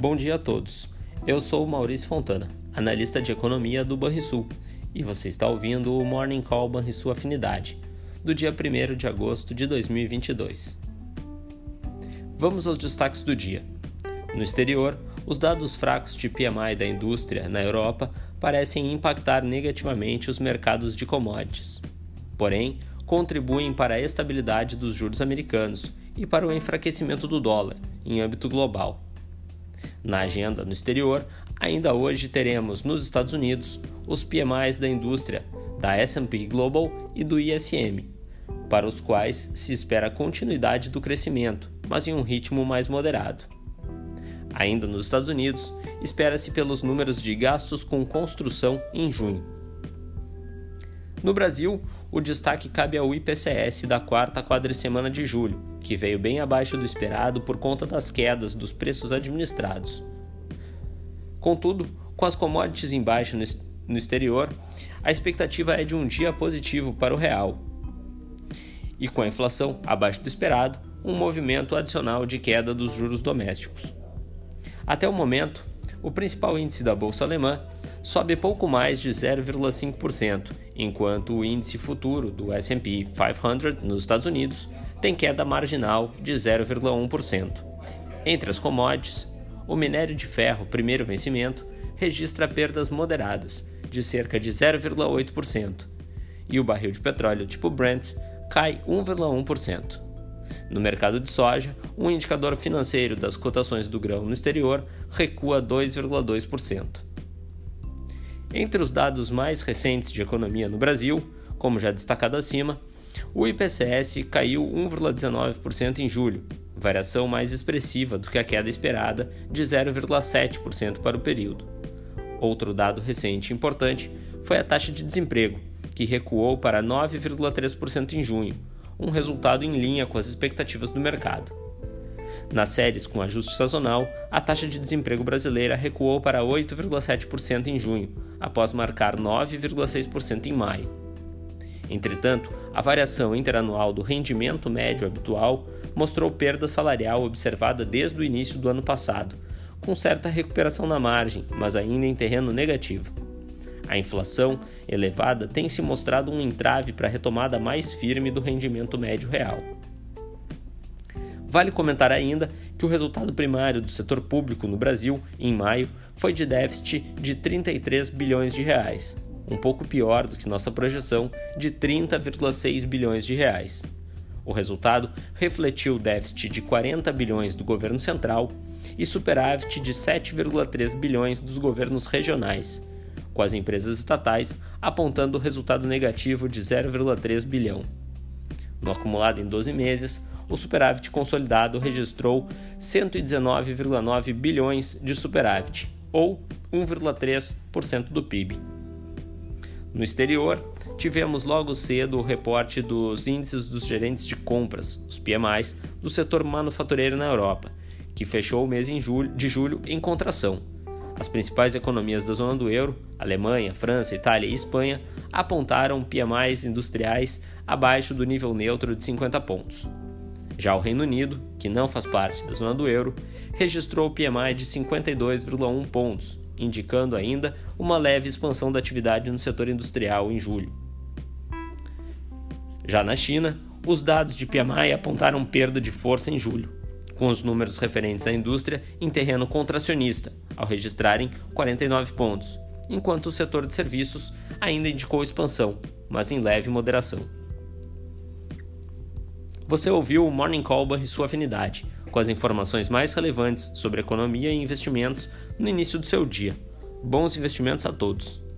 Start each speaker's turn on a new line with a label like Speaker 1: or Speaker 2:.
Speaker 1: Bom dia a todos. Eu sou Maurício Fontana, analista de economia do Banrisul, e você está ouvindo o Morning Call Banrisul Afinidade, do dia 1 de agosto de 2022. Vamos aos destaques do dia. No exterior, os dados fracos de PMI da indústria na Europa parecem impactar negativamente os mercados de commodities. Porém, contribuem para a estabilidade dos juros americanos e para o enfraquecimento do dólar em âmbito global. Na agenda no exterior, ainda hoje teremos nos Estados Unidos os PMIs da indústria, da S&P Global e do ISM, para os quais se espera continuidade do crescimento, mas em um ritmo mais moderado. Ainda nos Estados Unidos, espera-se pelos números de gastos com construção em junho. No Brasil, o destaque cabe ao IPCS da quarta quadricemana de julho, que veio bem abaixo do esperado por conta das quedas dos preços administrados. Contudo, com as commodities em baixa no exterior, a expectativa é de um dia positivo para o real. E com a inflação abaixo do esperado, um movimento adicional de queda dos juros domésticos. Até o momento, o principal índice da bolsa alemã sobe pouco mais de 0,5%, enquanto o índice futuro do S&P 500 nos Estados Unidos tem queda marginal de 0,1%. Entre as commodities, o minério de ferro primeiro vencimento registra perdas moderadas de cerca de 0,8%, e o barril de petróleo tipo Brent cai 1,1%. No mercado de soja, um indicador financeiro das cotações do grão no exterior recua 2,2%. Entre os dados mais recentes de economia no Brasil, como já destacado acima, o IPCS caiu 1,19% em julho, variação mais expressiva do que a queda esperada de 0,7% para o período. Outro dado recente importante foi a taxa de desemprego, que recuou para 9,3% em junho, um resultado em linha com as expectativas do mercado. Nas séries com ajuste sazonal, a taxa de desemprego brasileira recuou para 8,7% em junho, após marcar 9,6% em maio. Entretanto, a variação interanual do rendimento médio habitual mostrou perda salarial observada desde o início do ano passado, com certa recuperação na margem, mas ainda em terreno negativo. A inflação elevada tem se mostrado um entrave para a retomada mais firme do rendimento médio real. Vale comentar ainda que o resultado primário do setor público no Brasil, em maio, foi de déficit de 33 bilhões de reais, um pouco pior do que nossa projeção de 30,6 bilhões de reais. O resultado refletiu o déficit de 40 bilhões do governo central e superávit de 7,3 bilhões dos governos regionais, com as empresas estatais apontando resultado negativo de 0,3 bilhão. No acumulado em 12 meses, o superávit consolidado registrou 119,9 bilhões de superávit, ou 1,3% do PIB. No exterior, tivemos logo cedo o reporte dos índices dos gerentes de compras, os PMIs, do setor manufatureiro na Europa, que fechou o mês julho, de julho em contração, as principais economias da zona do euro, Alemanha, França, Itália e Espanha, apontaram PMIs industriais abaixo do nível neutro de 50 pontos. Já o Reino Unido, que não faz parte da zona do euro, registrou o PMI de 52,1 pontos, indicando ainda uma leve expansão da atividade no setor industrial em julho. Já na China, os dados de PMI apontaram perda de força em julho, com os números referentes à indústria em terreno contracionista, ao registrarem 49 pontos, enquanto o setor de serviços ainda indicou expansão, mas em leve moderação. Você ouviu o Morning Call e sua afinidade, com as informações mais relevantes sobre economia e investimentos no início do seu dia. Bons investimentos a todos!